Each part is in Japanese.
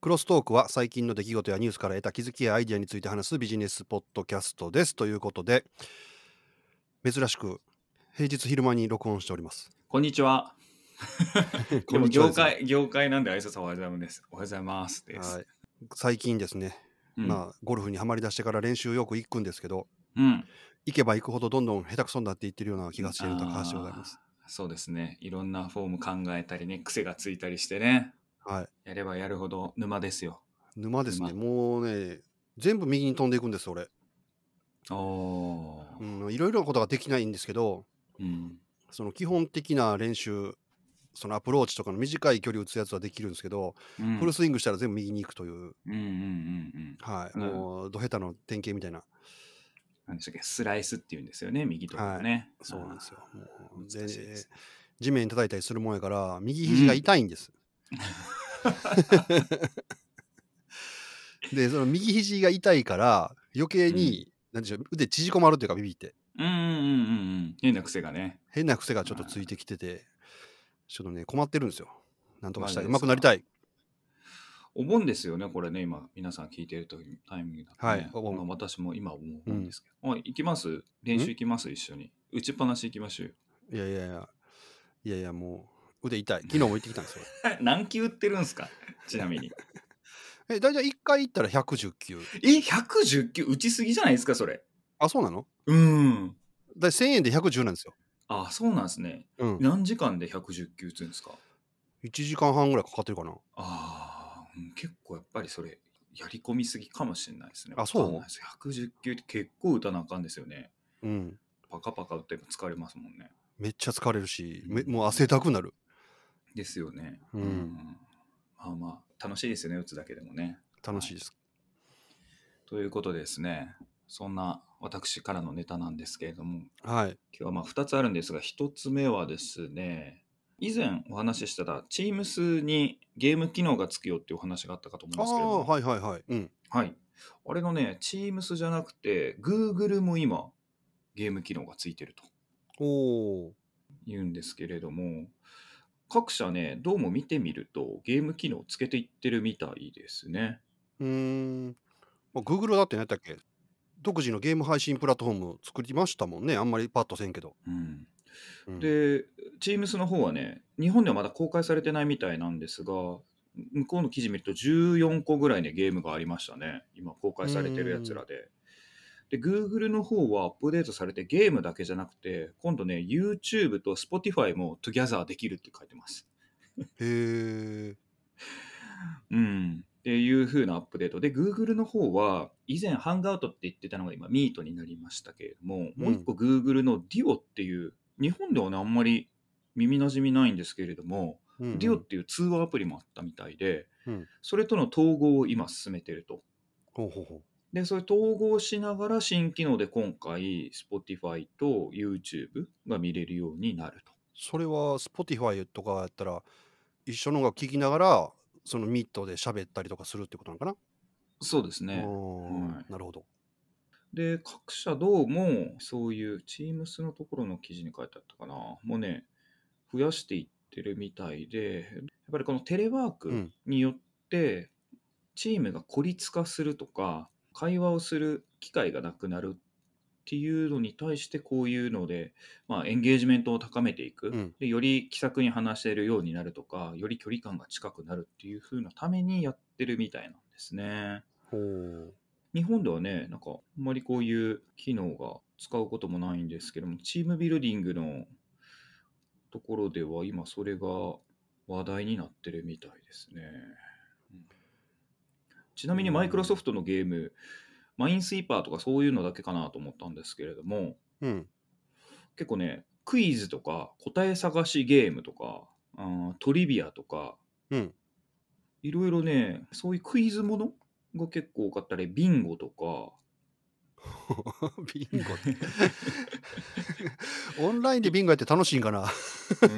クロストークは最近の出来事やニュースから得た気づきやアイデアについて話すビジネスポッドキャストです。ということで、珍しく平日昼間に録音しております。こんにちは。でも業界、業界なんで挨拶はおはようございます。おはようございます。はい、最近ですね、うん、まあ、ゴルフにはまりだしてから練習よく行くんですけど、うん。行けば行くほどどんどん下手くそになっていってるような気がしている高橋でございます。そうですね。いろんなフォーム考えたりね、癖がついたりしてね。はい。やればやるほど沼ですよ。沼ですね。沼もうね、全部右に飛んでいくんです、俺。おー。うん、いろいろなことができないんですけど、うん。その基本的な練習、そのアプローチとかの短い距離打つやつはできるんですけど、うん。フルスイングしたら全部右に行くという、うんうんうんうん。はい、うんもう、ど下手の典型みたいな、なんでしたっけ、スライスっていうんですよね、右とかね。そうなんですよ。もう難しいでです地面に叩いたりするもんやから、右肘が痛いんです。で、その右肘が痛いから、余計に、なんでしょう、腕縮こまるっていうか、ビビって。うんうんうんうんうん。変な癖がね。変な癖がちょっとついてきてて、ちょっとね、困ってるんですよ。なんとかしたい。マジですか？上手くなりたい。お盆ですよね、これね、今、皆さん聞いてる時タイミングだと、ね。はいお盆まあ私も今思うんですけど。おい行きます？練習行きます？一緒に。打ちっぱなし行きましょうよ。いやいやいや、いやいや、もう、腕痛い。昨日も行ってきたんですよ。何球打ってるんですか？ちなみに。え、大体1回行ったら110球。え、110球？打ちすぎじゃないですか、それ。あ、そうなの？うん。だ1000円で110なんですよ。あ、そうなんですね。うん。何時間で110球打つんですか？1時間半ぐらいかかってるかな。あ結構やっぱりそれ、やり込みすぎかもしれないですね。あそう？わかんないです110球って結構打たなあかんですよね。うん。パカパカ打って疲れますもんね。めっちゃ疲れるし、めうんもう汗だくなる。ですよね。うんまあまあ、楽しいですよね、打つだけでもね。楽しいです。ということでですね、そんな私からのネタなんですけれども、はい。今日はまあ2つあるんですが、1つ目はですね、以前お話ししてた Teams にゲーム機能がつくよっていうお話があったかと思うんああ、ですけれども、はいはいはい。うん。はい。あれのね、Teams じゃなくて、Google も今、ゲーム機能がついてるとおお。言うんですけれども、各社ね、どうも見てみると、ゲーム機能つけていってるみたいですね。うーん。まあ、Google だって何やったっけ？独自のゲーム配信プラットフォーム作りましたもんね。あんまりパッとせんけど。うん、うん、で、Teams の方はね、日本ではまだ公開されてないみたいなんですが、向こうの記事見ると14個ぐらいね、ゲームがありましたね。今公開されてるやつらで。で、Google の方はアップデートされてゲームだけじゃなくて、今度ね、YouTube と Spotify も Together できるって書いてます。へえ。うん。っていう風なアップデートで、Google の方は、以前、ハンガウトって言ってたのが今、Meet になりましたけれども、もう一個 Google の Dio っていう、日本ではね、あんまり耳なじみないんですけれども、うんうん Dio っていう通話アプリもあったみたいで、うんそれとの統合を今進めてると。ほうほうほで、それ統合しながら新機能で今回、Spotify と YouTube が見れるようになると。それは Spotify とかやったら、一緒の音楽聴きながら、そのミットで喋ったりとかするってことなのかな、そうですね。はいなるほど。で、各社どうも、そういう Teams のところの記事に書いてあったかな、もうね、増やしていってるみたいで、やっぱりこのテレワークうんによって、チームが孤立化するとか、会話をする機会がなくなるっていうのに対して、こういうので、まあ、エンゲージメントを高めていく、うんで、より気さくに話せるようになるとか、より距離感が近くなるっていう風なためにやってるみたいなんですね。日本ではね、なんか、あんまりこういう機能が使うこともないんですけども、チームビルディングのところでは、今それが話題になってるみたいですね。うんちなみにうんマイクロソフトのゲーム、マインスイーパーとかそういうのだけかなと思ったんですけれども、うん。結構ね、クイズとか答え探しゲームとか、あートリビアとか、うん。いろいろね、そういうクイズものが結構多かったり、ビンゴとか、ビンゴ。オンラインでビンゴやって楽しいんかな？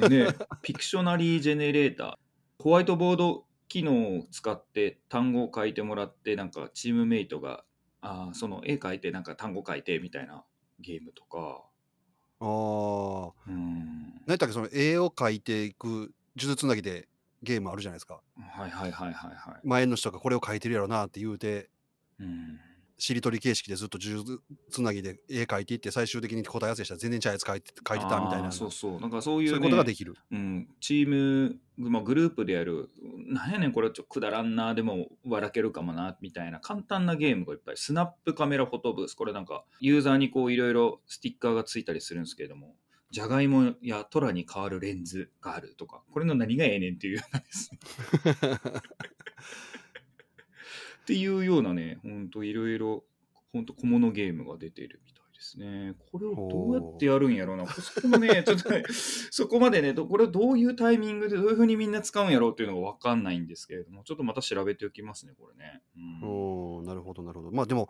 うんね、ピクショナリージェネレーター、ホワイトボード機能を使って単語を書いてもらって、なんかチームメイトが、あーその絵描いて、なんか単語書いてみたいなゲームとか、ああ。うん、何やったっけその絵を描いていく呪術つなぎでゲームあるじゃないですか。はいはいはいはいはい。前の人がこれを書いてるやろなって言うて、うん。しりとり形式でずっと数珠つなぎで絵描いていって、最終的に答え合わせしたら全然ちゃうやつ書いて書いてたみたいな。そうそそう。なんかそういうう、いうね、ことができる。うん、チーム、まあ、グループでやる、なんやねん、これちょっとくだらんな、でも笑けるかもな、みたいな簡単なゲームがいっぱい。スナップカメラフォトブース。これなんか、ユーザーにこういろいろスティッカーがついたりするんですけれども、じゃがいもやトラに変わるレンズがあるとか、これの何がええねんっていうようなですね。っていうようなね、ほんといろいろ、ほんと小物ゲームが出てるみたいですね。これをどうやってやるんやろうな。そこもね、ちょっとね、そこまでね、どこれをどういうタイミングでどういうふうにみんな使うんやろうっていうのが分かんないんですけれども、ちょっとまた調べておきますね、これね。うんおーなるほど、なるほど。まあでも、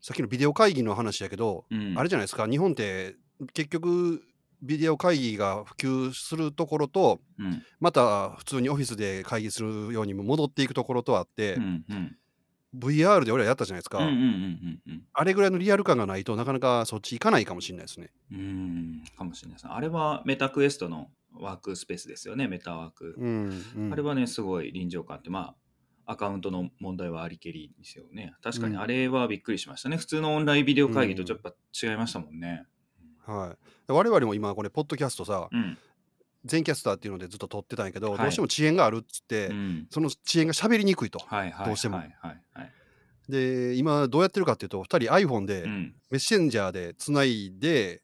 さっきのビデオ会議の話やけど、うんあれじゃないですか、日本って結局、ビデオ会議が普及するところと、うんまた普通にオフィスで会議するようにも戻っていくところとあって、うんうん VR で俺らやったじゃないですか、うんうんうんうんあれぐらいのリアル感がないとなかなかそっち行かないかもしれないですね。うんうんかもしれないですね。あれはメタクエストのワークスペースですよね、メタワーク。うんうんあれはね、すごい臨場感あって、まあ、アカウントの問題はありけりですよね。確かにうんあれはびっくりしましたね。普通のオンラインビデオ会議とちょっと違いましたもんね。はい、我々も今これポッドキャストさうん。全キャスターっていうのでずっと撮ってたんやけど、はいどうしても遅延があるっつって、うんその遅延が喋りにくいと。はいはいどうしてもはいはいはい。で今どうやってるかっていうと2人 iPhone でうん。メッセンジャーでつないで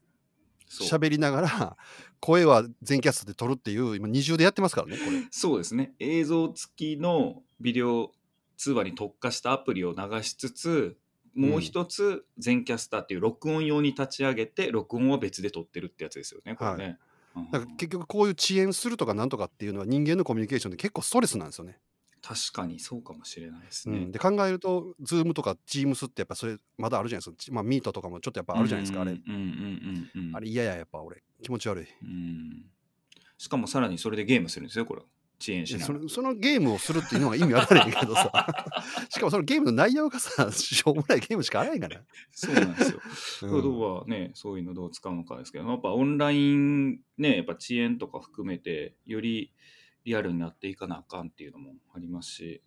そう喋りながら 声は全キャストで撮るっていう今二重でやってますからねこれ。そうですね。映像付きのビデオ通話に特化したアプリを流しつつ、もう一つ全キャスターっていう録音用に立ち上げて、録音は別で撮ってるってやつですよね、これね。うんだから結局こういう遅延するとかなんとかっていうのは人間のコミュニケーションで結構ストレスなんですよね。確かにそうかもしれないですね。うん、で考えると Zoom とか Teams ってやっぱそれまだあるじゃないですか。まあミートとかもちょっとやっぱあるじゃないですか、あれ。うんうんうんうんうん。あれ嫌ややっぱ俺気持ち悪い。うん。しかもさらにそれでゲームするんですよ、これ。遅延しながら。そのそのゲームをするっていうのが意味わからへんけどさ。しかもそのゲームの内容がさしょうもないゲームしかあらへんから、そうなんですよ。うん。どうはね、そういうのどう使うのかですけど、やっぱオンラインね、やっぱ遅延とか含めて、よりリアルになっていかなあかんっていうのもありますし、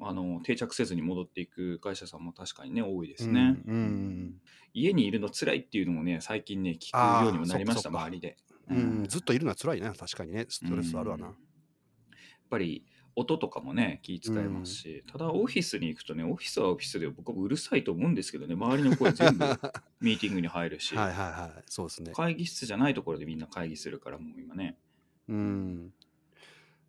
あの定着せずに戻っていく会社さんも確かにね、多いですね。うんうん家にいるの辛いっていうのもね、最近ね、聞くようにもなりました、周りで。うん。うん。ずっといるのは辛いね確かにね。ストレスあるわな、うんぱり音とかもね気使えますし、ただオフィスに行くとねオフィスはオフィスで僕はうるさいと思うんですけどね周りの声全部 ミーティングに入るし、はいはいはいそうですね。会議室じゃないところでみんな会議するからもう今ね。うん。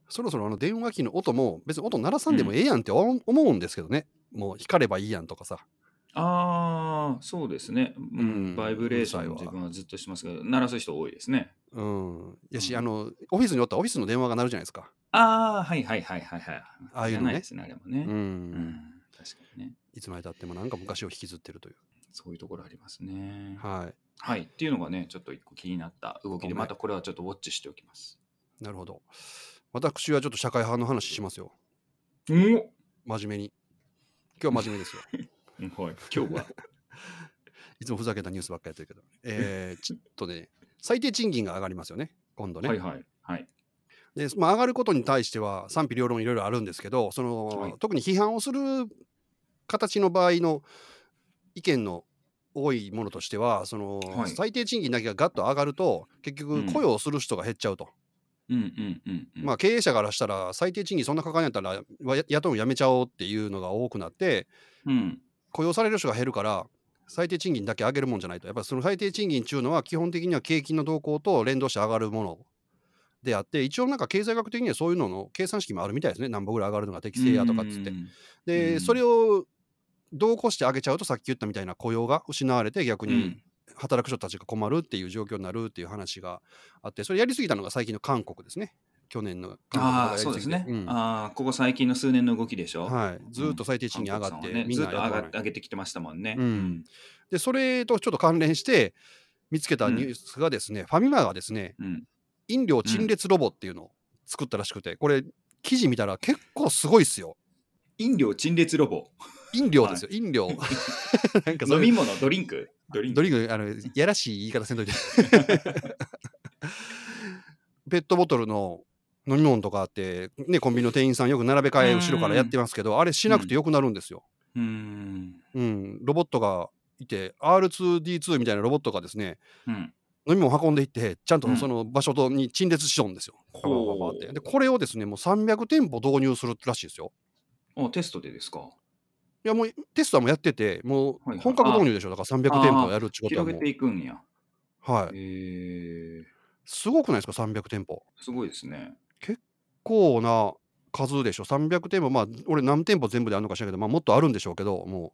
そろそろあの電話機の音も別に音鳴らさんでもええやんって思思うんですけどね、もう光ればいいやんとかさ。ああそうですね、うん。うんバイブレーション自分はずっとしてますけど鳴らす人多いですねうん。やし、うん。あのオフィスにおったらオフィスの電話が鳴るじゃないですか。ああはいはいはいはいはいああいうのね。ですねあれもね。うん、うん確かにね。いつまでたってもなんか昔を引きずってるという。そういうところありますね。はい。はい。っていうのがねちょっと一個気になった動きでまたこれはちょっとウォッチしておきます。なるほど。私はちょっと社会派の話しますよ。お真面目に。今日は真面目ですよ。はい、今日は。いつもふざけたニュースばっかりやってるけど、えー、ちょっとね最低賃金が上がりますよね。今度ね、はいはい。はい。で、まあ、上がることに対しては賛否両論いろいろあるんですけどその、はい。特に批判をする形の場合の意見の多いものとしてはその、はい。最低賃金だけがガッと上がると結うん。局雇用する人が減っちゃうと、うんうんうんうん。まあ、経営者からしたら最低賃金そんなかかんやったら雇うのやめちゃおうっていうのが多くなってうん。雇用される人が減るから最低賃金だけ上げるもんじゃないと。やっぱりその最低賃金っていうのは基本的には景気の動向と連動して上がるものであって一応なんか経済学的にはそういうのの計算式もあるみたいですね。何本ぐらい上がるのが適正やとかっつって。でん。それを同行して上げちゃうとさっき言ったみたいな雇用が失われて逆にん。働く人たちが困るっていう状況になるっていう話があってそれやりすぎたのが最近の韓国ですね去年のああ、そうですね。うん。ああ、ここ最近の数年の動きでしょ。はい、ずーっと最低賃金上がって、韓国さんはねずっと上が上げてきてましたもんね。うん。でそれとちょっと関連して見つけたニュースがですね、ファミマがですねうん。飲料陳列ロボっていうのを作ったらしくてこれ記事見たら結構すごいっすよ。飲料陳列ロボ？飲料ですよ、飲料。なんか飲み物、ドリンク？ドリンク。ドリンクあのやらしい言い方せんといて。ペットボトルの飲み物とかあって、ね、コンビニの店員さんよく並べ替えうん後ろからやってますけど、あれしなくてよくなるんですよ。うーん。うん、ロボットがいて R2D2 みたいなロボットがですねうん。飲み物運んでいってちゃんとうんその場所とに陳列しとんですよ。ほうパパパパってでこれをですねもう300店舗導入するらしいですよ。あ、テストでですか。いやもうテストはもうやっててもはいはいう本格導入でしょだから300店舗やるってことはもう広げていくんや。はいへえすごくないですか300店舗。すごいですね。こうな数でしょ300店舗まあ俺何店舗全部であるのかしらんけど、まあ、もっとあるんでしょうけども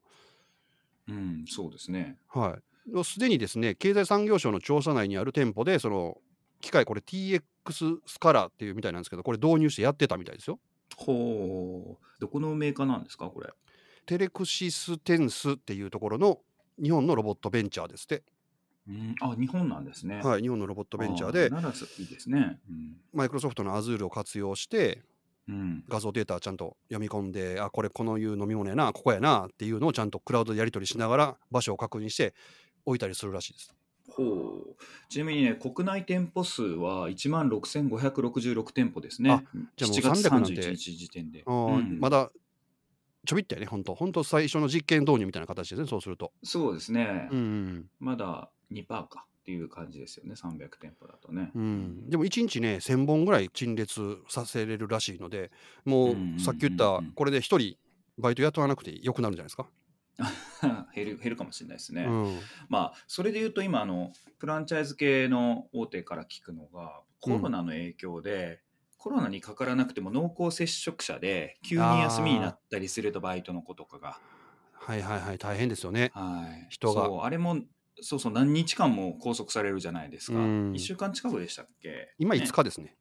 うん、そうですね。うはいすでにですね経済産業省の調査内にある店舗でその機械これ TX スカラーっていうみたいなんですけどこれ導入してやってたみたいですよ。ほう。どこのメーカーなんですか、これ。テレクシステンスっていうところの日本のロボットベンチャーですって、うん、あ、日本なんですね。はい、日本のロボットベンチャーあでならすいいですね。マイクロソフトの Azure を活用してうん。うん。画像データちゃんと読み込んであこれこのいう飲み物やなここやなっていうのをちゃんとクラウドでやり取りしながら場所を確認して置いたりするらしいです。ほう。ちなみにね、国内店舗数は1万6566店舗ですね。あじゃあもう7月300なんて31日時点で。うんまだちょびっとやね本当本当最初の実験導入みたいな形ですねそうすると。そうですね。うんまだ2%かっていう感じですよね、300店舗だとね。うんうん、でも1日ね1000本ぐらい陳列させれるらしいのでもうさっき言ったこれで1人バイト雇わなくてよくなるんじゃないですか。減る減るかもしれないですね。うんまあそれで言うと今あのフランチャイズ系の大手から聞くのがコロナの影響で、コロナにかからなくても濃厚接触者で急に休みになったりするとバイトの子とかが、はいはいはい。大変ですよね。はい、人が。そうあれもそうそう何日間も拘束されるじゃないですか、うん。1週間近くでしたっけ？今ね。5日ですね。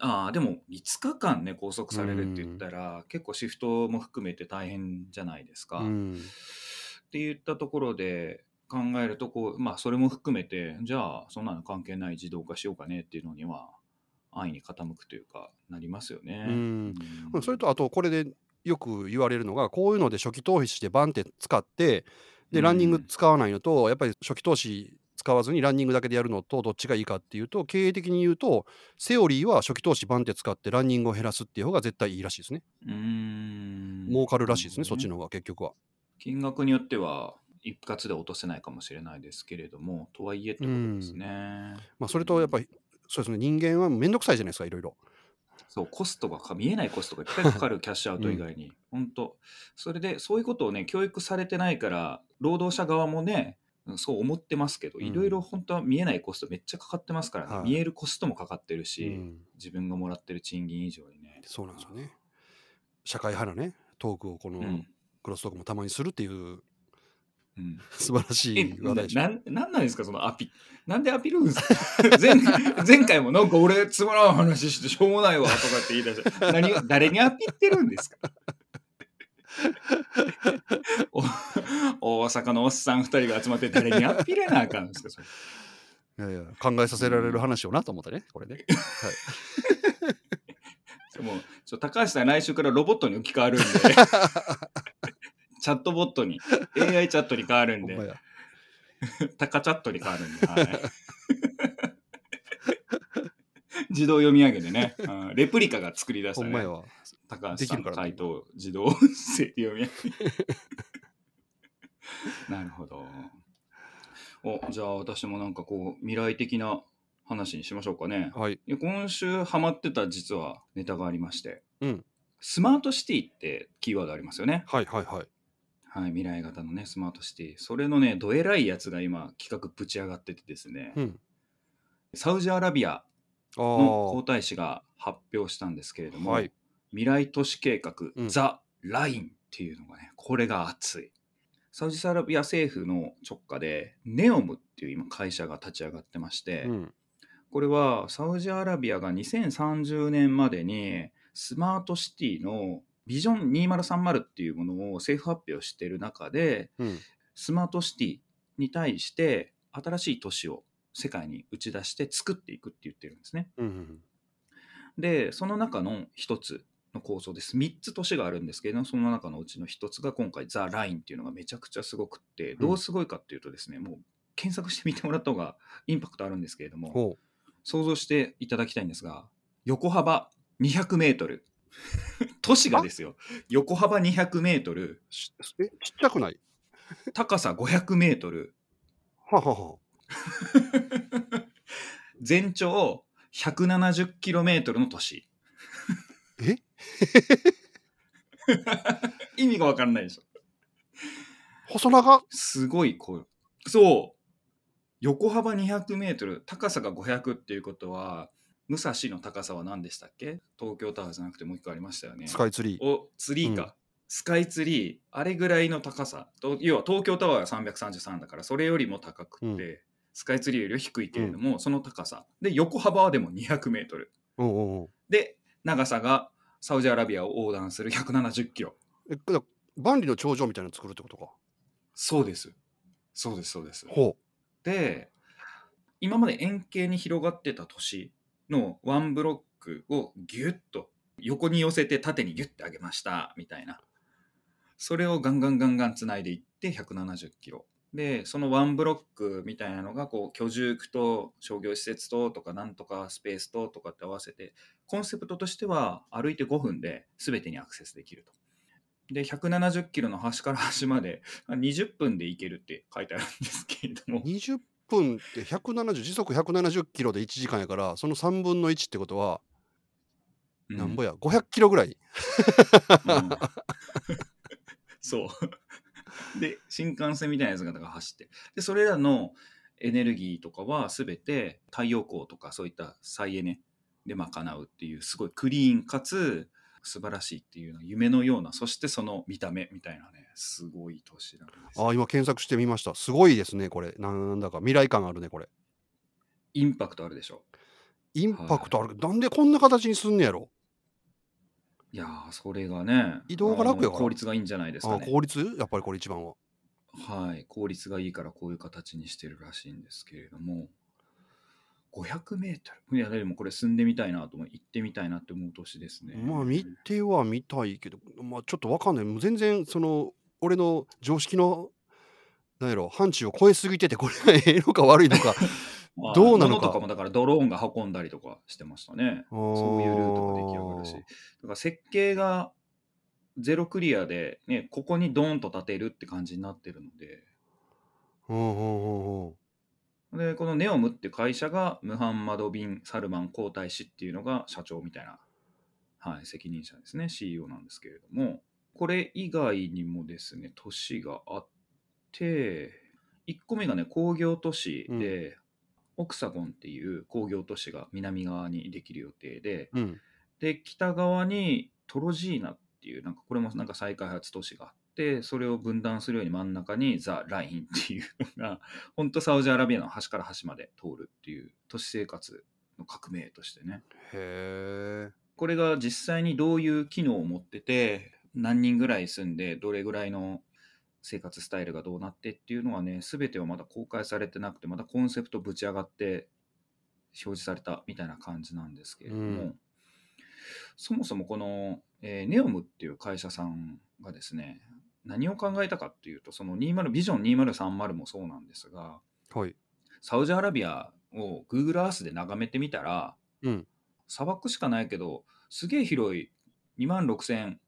ああでも5日間ね拘束されるって言ったら、結構シフトも含めて大変じゃないですか、うん。って言ったところで考えるとこう、まあ、それも含めてじゃあそんなの関係ない自動化しようかねっていうのには安易に傾くというかなりますよね。うんうんそれとあとこれでよく言われるのがこういうので初期投資してバンって使ってでランニング使わないのとやっぱり初期投資使わずにランニングだけでやるのとどっちがいいかっていうと経営的に言うとセオリーは初期投資バンって使ってランニングを減らすっていう方が絶対いいらしいですね。うーん儲かるらしいですね、なるほどそっちの方が結局は。金額によっては一括で落とせないかもしれないですけれどもとはいえってことですね。まあ、それとやっぱりそうですね。人間はめんどくさいじゃないですかいろいろ。そうコストがか見えないコストがいっぱいかかる キャッシュアウト以外に、本当。それでそういうことをね教育されてないから労働者側もねうんそう思ってますけど、うん。いろいろ本当は見えないコストめっちゃかかってますからね、はい。見えるコストもかかってるうし、ん、自分がもらってる賃金以上にね。そうなんですよね。社会派なねトークをこのうん。クロストークもたまにするっていううん、素晴らしえい話題でしょななんなんなんですかそのアピなんでアピるんですか？前前回もなんか俺つまらん話してしょうもないわとかって言い出して何が誰にアピってるんですか？お大阪のおっさん2人が集まって誰にアピれなあかんんですかそれ？いやいや考えさせられる話をなと思ったねこれね。でもちょ高橋さん来週からロボットに置き換わるんでチャットボットに AI チャットに変わるんで。タカ チャットに変わるんで、はい、自動読み上げでね、うんレプリカが作り出したね。ほんまやわ。高橋さんできるからね。回答自動音声で読み上げ。なるほど。おじゃあ私もなんかこう未来的な話にしましょうかね。はい。今週ハマってた実はネタがありまして、うん。スマートシティってキーワードありますよね。はいはいはい。はい、未来型のね、スマートシティ。それのね、どえらいやつが今企画ぶち上がっててですね、うん。サウジアラビアあの皇あ。太子が発表したんですけれども、はい未来都市計画、うんザ・ラインっていうのがね、これが熱い。サウジアラビア政府の直下で、ネオムっていう今会社が立ち上がってまして、うん。これはサウジアラビアが2030年までにスマートシティのビジョン2030っていうものを政府発表している中でうん。スマートシティに対して新しい都市を世界に打ち出して作っていくって言ってるんですね。うんうん。でその中の一つの構想です3つ都市があるんですけれどもその中のうちの一つが今回ザ・ラインっていうのがめちゃくちゃすごくってどうすごいかっていうとですね、もう検索してみてもらった方がインパクトあるんですけれどもほ想像していただきたいんですが横幅200メートル。都市がですよ。横幅200メートル、しえ、ちっちゃくない？高さ500メートル、ははは。全長170キロメートルの都市。え？意味がわかんないでしょ。細長？すごいこう。そう。横幅200メートル、高さが500っていうことは、武蔵の高さは何でしたっけ？東京タワーじゃなくてもう一個ありましたよね。スカイツリー。お、ツリーか。うんスカイツリー、あれぐらいの高さ。と要は東京タワーが333だから、それよりも高くって、うんスカイツリーよりは低いけれども、その高さ。で、横幅はでも200メートル。うんうんうん。で、長さがサウジアラビアを横断する170キロ。え、だ万里の長城みたいなの作るってことか？そうです。そうです、そうです。ほで、今まで円形に広がってた都市のワンブロックをギュッと横に寄せて縦にギュッて上げましたみたいな。それをガンガンガンガンつないでいって170キロ。で、そのワンブロックみたいなのがこう居住区と商業施設ととかなんとかスペースととかって合わせて、コンセプトとしては歩いて5分で全てにアクセスできると。で、170キロの端から端まで20分で行けるって書いてあるんですけれども。。20分って170、時速170キロで1時間やから、その3分の1ってことは、うんなんぼや、500キロぐらい？うん そう。で、新幹線みたいなやつが走って。で、それらのエネルギーとかは全て太陽光とかそういった再エネで賄うっていうすごいクリーンかつ素晴らしいっていうの夢のような、そしてその見た目みたいなね、すごい都市なんですよ。あ、今検索してみました。すごいですね、これ。なんだか未来感あるね、これ。インパクトあるでしょ。インパクトある？なんでこんな形にすんねやろ？いやー、それがね、移動が楽や効率がいいんじゃないですかあ、ね。効率？やっぱりこれ一番は。はい、効率がいいからこういう形にしてるらしいんですけれども、500メートル。いや、でもこれ住んでみたいなと思う、行ってみたいなって思う年ですね。まあ見ては見たいけど、まあちょっとわかんない。もう全然その俺の常識のなんやろ範疇を超えすぎててこれがええのか悪いのか。まあどうなのか物とかもだからドローンが運んだりとかしてましたね。そういうルートが出来上がるし。だから設計がゼロクリアで、ね、ここにドーンと建てるって感じになってるので、うんうんうんうん。で、このネオムって会社がムハンマド・ビン・サルマン皇太子っていうのが社長みたいな、はい、責任者ですね、CEO なんですけれども、これ以外にもですね、都市があって、1個目がね、工業都市で、オクサゴンっていう工業都市が南側にできる予定で、うん。で、北側にトロジーナっていう、なんかこれもなんか再開発都市があって、それを分断するように真ん中にザ・ラインっていうのが、本当サウジアラビアの端から端まで通るっていう都市生活の革命としてね。へえ。これが実際にどういう機能を持ってて、何人ぐらい住んで、どれぐらいの生活スタイルがどうなってっていうのはね、全てはまだ公開されてなくて、まだコンセプトぶち上がって表示されたみたいな感じなんですけれども、うんそもそもこの、えーネオムっていう会社さんがですね、何を考えたかっていうと、その20ビジョン2030もそうなんですが、はい。サウジアラビアを Google Earth で眺めてみたら、うん砂漠しかないけど、すげえ広い2万6500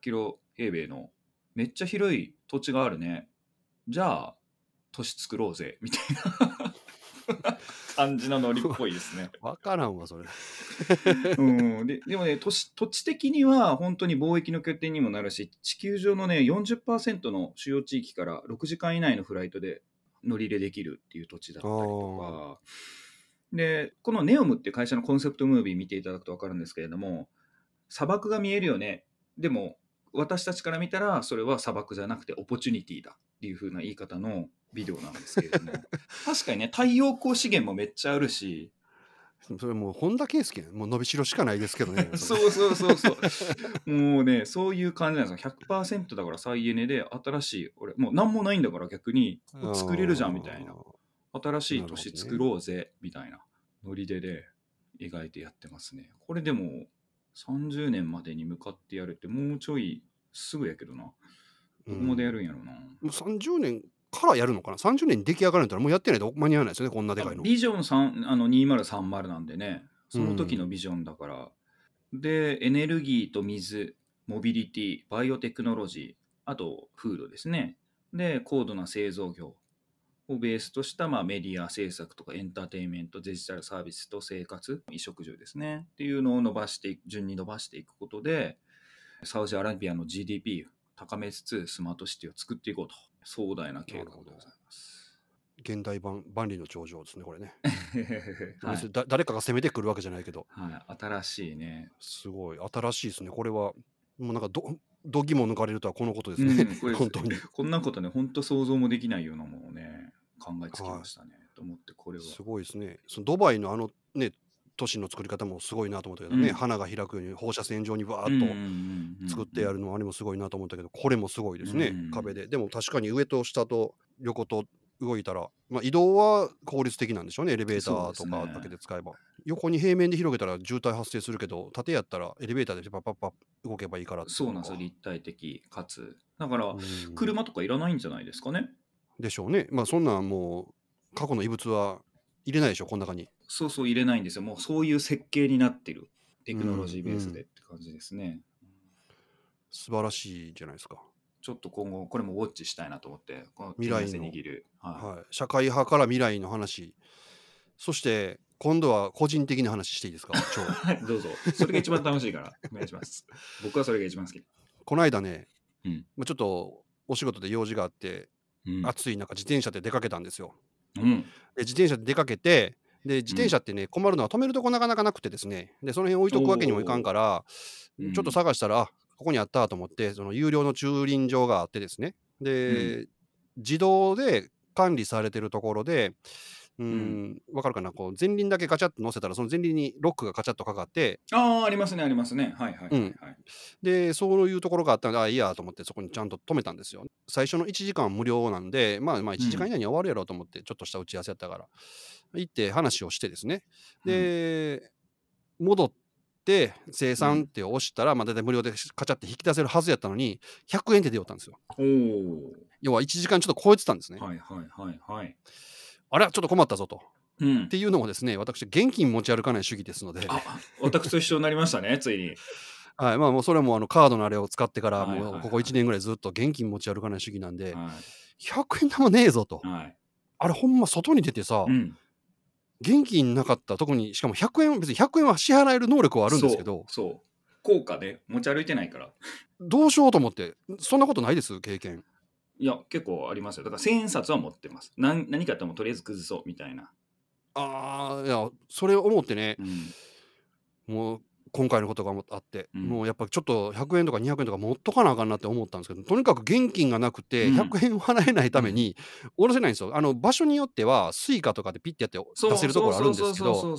キロ平米のめっちゃ広い土地があるね。じゃあ、都市作ろうぜ、みたいな感じのノリっぽいですね。わからんわそれ。うん、ででもね土地、土地的には本当に貿易の拠点にもなるし、地球上のね、40%の主要地域から6時間以内のフライトで乗り入れできるっていう土地だったりとか、で、このネオムっていう会社のコンセプトムービー見ていただくと分かるんですけれども、砂漠が見えるよね。でも、私たちから見たら、それは砂漠じゃなくてオポチュニティだっていう風な言い方のビデオなんですけれども、確かにね、太陽光資源もめっちゃあるし、それもう本田圭佑もう伸びしろしかないですけどね。そうそうそうそう。もうね、そういう感じなんですよ。100%だから再エネで新しい、俺、もう何もないんだから逆に作れるじゃんみたいな。新しい都市作ろうぜみたいなノリでで描いてやってますね。これでも30年までに向かってやるってもうちょいすぐやけどな。どこまでやるんやろうな。もう30年からやるのかな ?30 年に出来上がるんだったらもうやってないと間に合わないですよね、こんなでかいの。ビジョンあの2030なんでね、その時のビジョンだから、で、エネルギーと水、モビリティ、バイオテクノロジー、あとフードですね。で、高度な製造業をベースとした、まあ、メディア制作とかエンターテインメント、デジタルサービスと生活、衣食住ですね。っていうのを伸ばして、順に伸ばしていくことで、サウジアラビアの GDP を高めつつ、スマートシティを作っていこうと。壮大な計画でございます。現代版万里の長城ですねこれね、はい。誰かが攻めてくるわけじゃないけど。はい、新しいね。すごい。新しいですね。これはもうなんかどどぎも抜かれるとはこのことですね、うん 本当に。こんなことね、本当想像もできないようなものをね、考えつきましたね。と思って、これは。すごいですね。そのドバイのあのね都市の作り方もすごいなと思ったけどね、うん。花が開くように放射線状にバうんうんーうんうんッと作ってやるのあれもすごいなと思ったけどこれもすごいですね、うん壁で。でも確かに上と下と横と動いたら、まあ、移動は効率的なんでしょうねエレベーターとかだけで使えば、横に平面で広げたら渋滞発生するけど縦やったらエレベーターでパッパッパッ動けばいいからそうなんです立体的かつ。だから、うん。車とかいらないんじゃないですかね。でしょうね。まあそんなんもう過去の遺物は入れないでしょこの中にそうそう入れないんですよ。もうそういう設計になってる。テクノロジーベースでって感じですね。素晴らしいじゃないですか、ちょっと今後、これもウォッチしたいなと思って、この未来の握る。はいはい、社会派から未来の話そして今度は個人的な話していいですか？どうぞ。それが一番楽しいから、お願いします。僕はそれが一番好き。この間ね、うんまあ、ちょっとお仕事で用事があって、うん。暑い中自転車で出かけたんですようん。で自転車で出かけてで自転車ってね、困るのは止めるとこなかなかなくてですね。でその辺置いとくわけにもいかんから、ちょっと探したらあここにあったと思ってその有料の駐輪場があってですね。で、自動で管理されてるところでうーん。わかるかな？こう前輪だけガチャッと乗せたらその前輪にロックがガチャッとかかって。ああ、ありますね、ありますね。はいはいはい、はい。でそういうところがあったのであいいやと思ってそこにちゃんと止めたんですよ。最初の1時間は無料なんでまあまあ1時間以内には終わるやろうと思って、ちょっとした打ち合わせやったから行って話をしてですね。で、戻って生産って押したら、まあ大体無料でカチャって引き出せるはずやったのに100円で出よったんですよ。おお要は1時間ちょっと超えてたんですね、はいはいはいはい。あれはちょっと困ったぞとうんっ。ていうのもですね私現金持ち歩かない主義ですのであ、私と一緒になりましたね、ついに。はいまあもうそれもあのカードのあれを使ってからもうここ1年ぐらいずっと現金持ち歩かない主義なんで、は100円玉ねえぞとい。はい。あれほんま外に出てさ、うん。現金なかった特にしかも100円別に100円は支払える能力はあるんですけどそう。そう効果で持ち歩いてないから。どうしようと思ってそんなことないです経験いや、結構ありますよ。だから千円札は持ってます。何何かあってもとりあえず崩そうみたいな。ああいやそれを思ってねうん。もう今回のことがあって、うんもうやっぱちょっと100円とか200円とか持っとかなあかんなって思ったんですけどとにかく現金がなくてうん100円払えないために下ろせないんですよあの場所によっては Suica とかでピッてやって出せるところあるんですけど。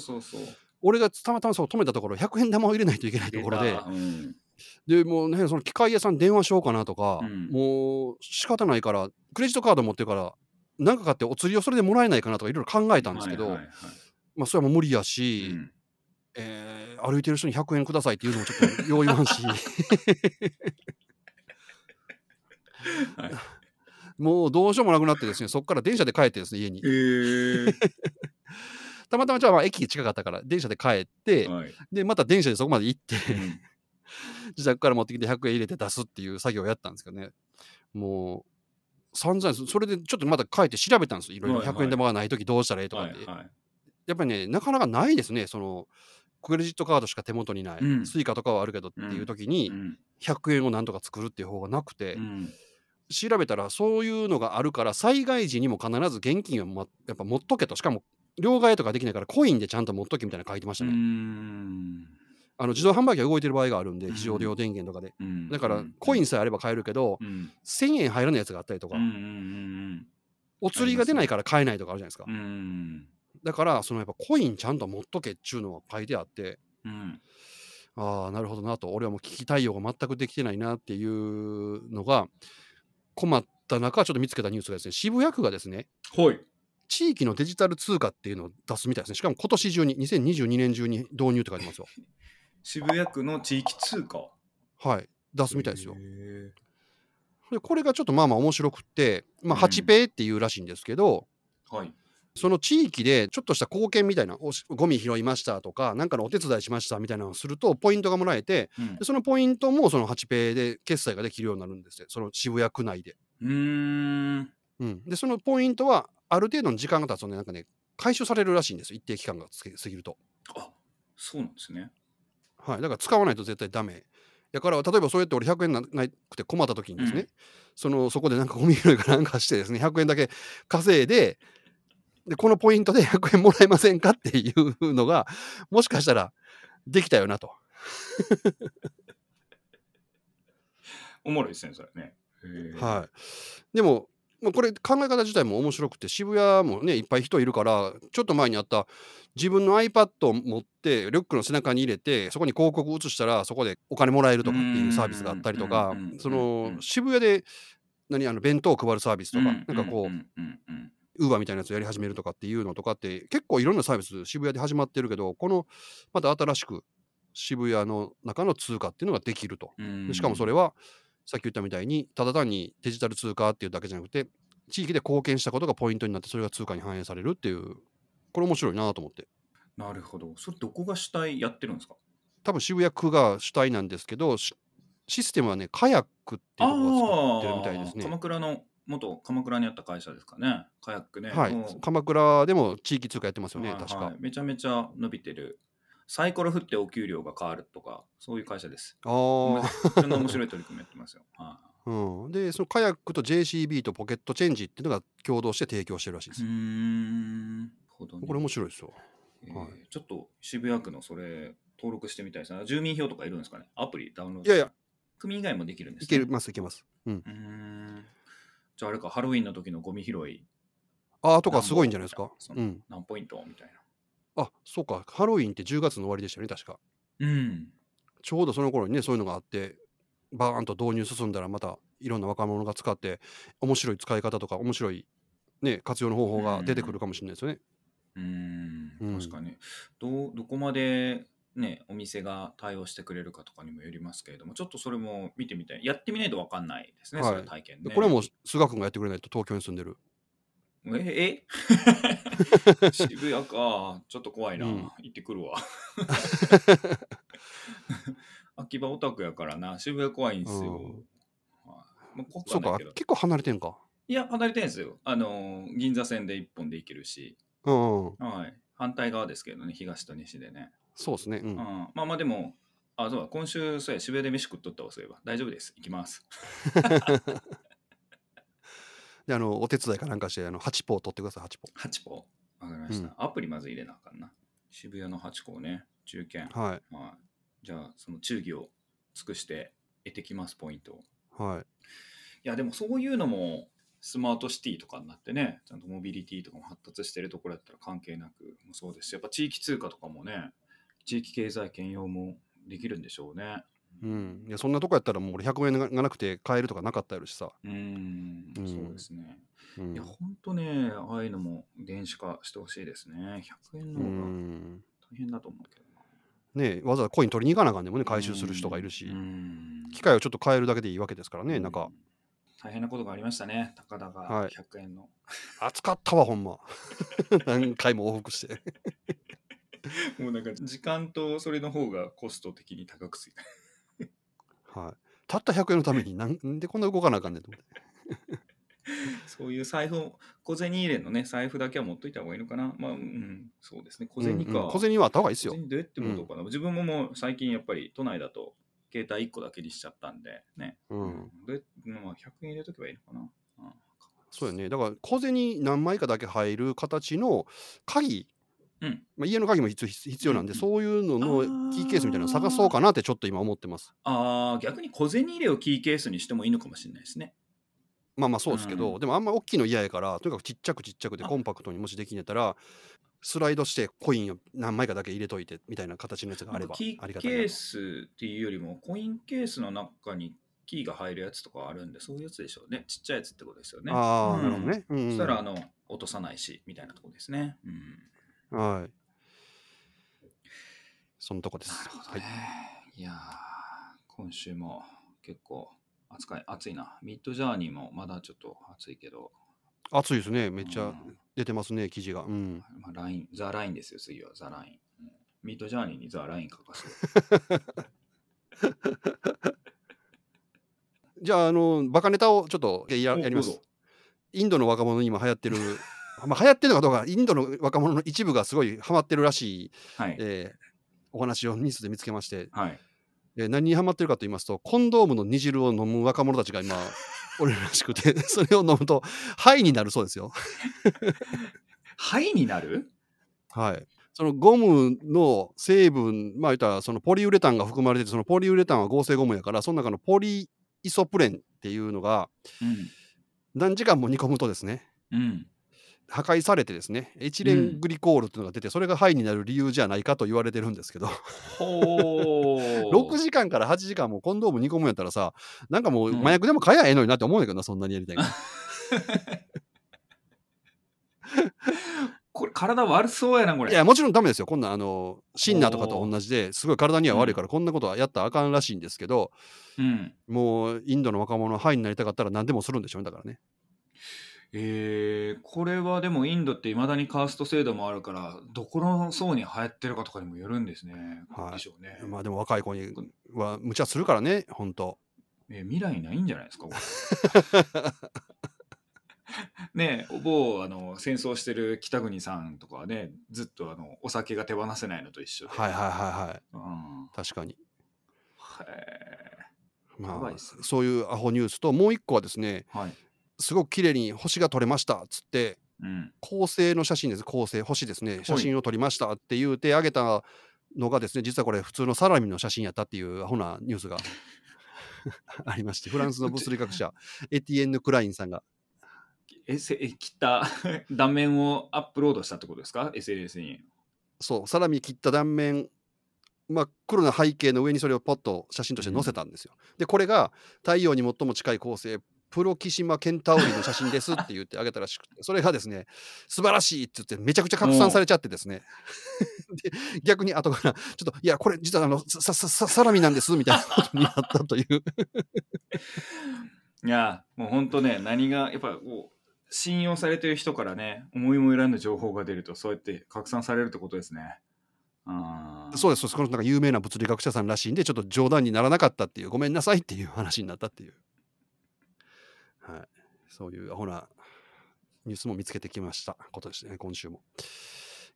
俺がたまたまそう止めたところ100円玉を入れないといけないところでうん。でもうねその機械屋さん電話しようかなとか、うん。もう仕方ないからクレジットカード持ってるから何か買ってお釣りをそれでもらえないかなとかいろいろ考えたんですけど、はいはいはい。まあそれはもう無理やうし、ん。えー歩いてる人に100円くださいっていうのもちょっとよう言わんし。はい。もうどうしようもなくなってですねそこから電車で帰ってですね家に。へえ。たまたまじゃあまあ駅近かったから電車で帰って、はい。でまた電車でそこまで行ってうん自宅から持ってきて100円入れて出すっていう作業をやったんですけどね。もう散々それでちょっとまた帰って調べたんですよ。いろいろ。はいはい。100円玉がない時どうしたらいいとかって、はいはい。やっぱりねなかなかないですね。そのクレジットカードしか手元にない、うん。 Suica とかはあるけどっていう時にうん。100円をなんとか作るっていう方がなくて、うん。調べたらそういうのがあるから災害時にも必ず現金を、ま、やっぱ持っとけと。しかも両替とかできないからコインでちゃんと持っとけみたいなの書いてましたうね、んあの自動販売機が動いてる場合があるんでうん。非常用電源とかで、うん。だからコインさえあれば買えるけど、うん。1000円入らないやつがあったりとか、お釣りが出ないから買えないとかあるじゃないですか、だからそのやっぱコインちゃんと持っとけっちゅうのが書いてあってうん。ああなるほどなと。俺はもう危機対応が全くできてないなっていうのが困った中ちょっと見つけたニュースがですね渋谷区がですねはい。地域のデジタル通貨っていうのを出すみたいですね。しかも今年中に2022年中に導入って書いてますよ 渋谷区の地域通貨はい出すみたいですよへでこれがちょっとまあまあ面白くってまあうんハチペイっていうらしいんですけど、ーはいその地域でちょっとした貢献みたいな、おしゴミ拾いましたとか、なんかのお手伝いしましたみたいなのをすると、ポイントがもらえて、うんでそのポイントもその8ペイで決済ができるようになるんですよ。その渋谷区内で。うーん。うん。で、そのポイントは、ある程度の時間が経つとね、なんかね、回収されるらしいんですよ。一定期間が過ぎると。あそうなんですね。はい。だから使わないと絶対ダメ。だから、例えばそうやって俺100円ななくて困った時にですね、うんそのそこでなんかゴミ拾いかなんかしてですね、100円だけ稼いで、で、このポイントで100円もらえませんかっていうのが、もしかしたらできたよなと。おもろいですね、それね。はい。でも、まあ、これ考え方自体も面白くて、渋谷もね、いっぱい人いるから、ちょっと前にあった自分の iPad を持って、リュックの背中に入れて、そこに広告映したら、そこでお金もらえるとかっていうサービスがあったりとかその渋谷で何あの弁当を配るサービスとか、なんかこう、ウーバーみたいなやつをやり始めるとかっていうのとかって結構いろんなサービス渋谷で始まってるけどこのまた新しく渋谷の中の通貨っていうのができると。しかもそれはさっき言ったみたいにただ単にデジタル通貨っていうだけじゃなくて地域で貢献したことがポイントになってそれが通貨に反映されるっていうこれ面白いなと思ってなるほど。それどこが主体やってるんですか多分渋谷区が主体なんですけどしシステムはねカヤックっていうところが作ってるみたいですね鎌倉の元鎌倉にあった会社ですかね。カヤックね。はい鎌倉でも地域通貨やってますよねはい確かはいめちゃめちゃ伸びてる。サイコロ振ってお給料が変わるとか、そういう会社です。ああいろんな面白い取り組みやってますよ。はうん、でそのカヤックと JCB とポケットチェンジっていうのが共同して提供してるらしいでい、うす、ーん。これ面白いですよえーはい。ちょっと渋谷区のそれ登録してみたいです。ね。住民票とかいるんですかね？アプリダウンロードいやいや。組以外もできるんですいけますいけます。うん。うーん。じゃああれか、ハロウィンの時のゴミ拾い。ああとかすごいんじゃないですか。そうのん。何ポイントみたいな。あそうか。ハロウィンって10月の終わりでしたよね確か。うん。ちょうどその頃にねそういうのがあってバーンと導入進んだらまたいろんな若者が使って面白い使い方とか面白いね活用の方法が出てくるかもしれないですよね。うーん。うん。確かに。どうどこまでねお店が対応してくれるかとかにもよりますけれどもちょっとそれも見てみたい。やってみないと分かんないですね、はい。それは体験ね。でこれも菅君がやってくれないと東京に住んでるええ？渋谷か。ちょっと怖いな、うん。行ってくるわ。秋葉オタクやからな。渋谷怖いんですよ、うん。はいまあ怖くそうかはないけど。結構離れてんか？いや離れてるんですよ。あのー銀座線で一本で行けるし、うんうん。はい、反対側ですけどね。東と西でね。そうですね。うん。うん、まあまあでも、あ、そうだ、今週、そうや、渋谷で飯食っとったわ、そういえば。大丈夫です。行きます。であのお手伝いかなんかしてあの8ポを取ってください8ポハチポ。わかりました、うんアプリまず入れなあかんな。渋谷のハチ公ね、中堅。はいはい。じゃあ、その忠義を尽くして得てきます、ポイントを。はいいや、でもそういうのも、スマートシティとかになってね、ちゃんとモビリティとかも発達してるところだったら関係なくもそうですし、やっぱ地域通貨とかもね、地域経済圏用もできるんでしょうね。うん、いやそんなとこやったらもう俺100円がなくて買えるとかなかったやるしさ、うーん、うん。そうですね。うん。いや、ほんとね、ああいうのも電子化してほしいですね。100円のう方がん大変だと思うけどな。ねわざわざコイン取りに行かなあかんでもね回収する人がいるし、うん。機械をちょっと変えるだけでいいわけですからね、なん。かうん大変なことがありましたね。高田がはい。100円の。暑かったわほんま。何回も往復して。もうなんか時間とそれの方がコスト的に高くついた。はいたった100円のために なんでこんな動かなあかんねんと思って そういう財布を、小銭入れのね、財布だけは持っといた方がいいのかな。まあ、うん、そうですね。小銭か。うんうん小銭はあった方がいいですよ小銭どうやって持とうかな。自分ももう最近やっぱり都内だと携帯1個だけにしちゃったんでね。うんどうやってまあ、100円入れとけばいいのかな。うんそうよねだから小銭何枚かだけ入る形の鍵、うんまあ、家の鍵も必要なんで、うんうんそういうののキーケースみたいなの探そうかなってちょっと今思ってますああ、逆に小銭入れをキーケースにしてもいいのかもしれないですね。まあまあそうですけど、うんでもあんま大きいの嫌やからとにかくちっちゃくちっちゃくであコンパクトにもしできんやったらスライドしてコインを何枚かだけ入れといてみたいな形のやつがあればキーありがたいなケースっていうよりも、コインケースの中にキーが入るやつとかあるんで、そういうやつでしょうね。ちっちゃいやつってことですよね。ああ、うんなるほどね、そしたら、あの、落とさないし、みたいなところですね。うん。はいそのとこですなるほどはいね。い、やー、今週も結構暑かい暑いな。ミッドジャーニーもまだちょっと暑いけど、熱いですね。めっちゃうん出てますね、記事が。うん。まあ、ライン、ザ・ラインですよ、次は、ザ・ライン。うんミートジャーニーにザ・ライン書かせる。じゃあ、あの、バカネタをちょっとやおやります。インドの若者に今流行ってる、まあ、流行ってるのかどうか、インドの若者の一部がすごいハマってるらしい、はい。えーお話をニュースで見つけまして、はい。えー何にハマってるかと言いますと、コンドームの煮汁を飲む若者たちが今、おるらしくて、それを飲むと、肺になるそうですよ。肺になる？はい。そのゴムの成分、まあ言ったらそのポリウレタンが含まれてて、そのポリウレタンは合成ゴムやから、その中のポリイソプレンっていうのがうん。何時間も煮込むとですね、うん。破壊されてですね、エチレングリコールっていうのが出て、それが肺になる理由じゃないかと言われてるんですけど、ほー。6時間から8時間もコンドーム煮込むんやったらさ、なんかもううん麻薬でも買えやええのになって思うんだけどな、そんなにやりたい。これ、体悪そうやな、これ。いや、もちろんダメですよ。こんなん、あの、シンナーとかと同じで、すごい体には悪いから、こんなことはやったらあかんらしいんですけど、うん。もう、インドの若者は肺になりたかったら何でもするんでしょうね、だからね。えー、これはでもインドっていまだにカースト制度もあるからどこの層に流行ってるかとかにもよるんですね。はいでしょうね、まあでも若い子には無茶するからね、本当えー未来ないんじゃないですかこれ ねえ某あの戦争してる北国さんとかはねずっとあのお酒が手放せないのと一緒で。はいはいはいはい。うん確かに。へまあやばいっすね、そういうアホニュースと、もう一個はですね、ーはい。すごく綺麗に星が撮れましたっつって、うん。恒星の写真です、恒星、星ですね、写真を撮りましたって言うてあげたのがですね、実はこれ、普通のサラミの写真やったっていうアホなニュースが ありまして、フランスの物理学者、エティエンヌ・クラインさんが、えせえ切った断面をアップロードしたってことですか ?SNS に。そう、サラミ切った断面、真っ黒な背景の上にそれをポッと写真として載せたんですよ。で、これが太陽に最も近い恒星、プロキシマ・ケンタウリの写真ですって言ってあげたらしくて、それがですね、素晴らしいって言って、めちゃくちゃ拡散されちゃってですね、で逆に後から、ちょっと、いや、これ実はあのさささサラミなんですみたいなことになったという。いや、もう本当ね、何が、やっぱこう、信用されてる人からね、思いもよらぬ情報が出ると、そうやって拡散されるってことですね。あーそうです、そうですこのなんか有名な物理学者さんらしいんで、ちょっと冗談にならなかったっていう、ごめんなさいっていう話になったっていう。はい。そういうアホなニュースも見つけてきましたことですね、今週も。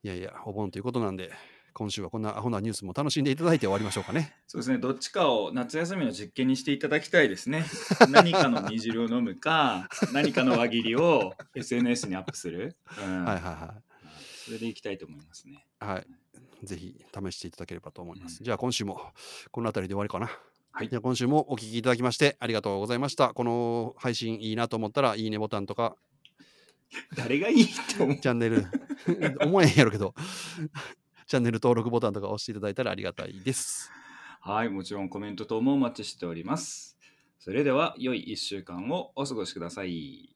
いやいや、お盆ということなんで、今週はこんなアホなニュースも楽しんでいただいて終わりましょうかね。そうですね、どっちかを夏休みの実験にしていただきたいですね。何かの煮汁を飲むか、何かの輪切りを SNS にアップする。うんはいはいはそれでいきたいと思いますね。い。はい。ぜひ試していただければと思います。うんじゃあ今週もこの辺りで終わりかな。はいじゃあ今週もお聞きいただきましてありがとうございました。この配信いいなと思ったらいいねボタンとか 誰がいいって思う？チャンネル 思えへんやろけどチャンネル登録ボタンとか押していただいたらありがたいです。はい、もちろんコメント等もお待ちしております。それでは、良い1週間をお過ごしください。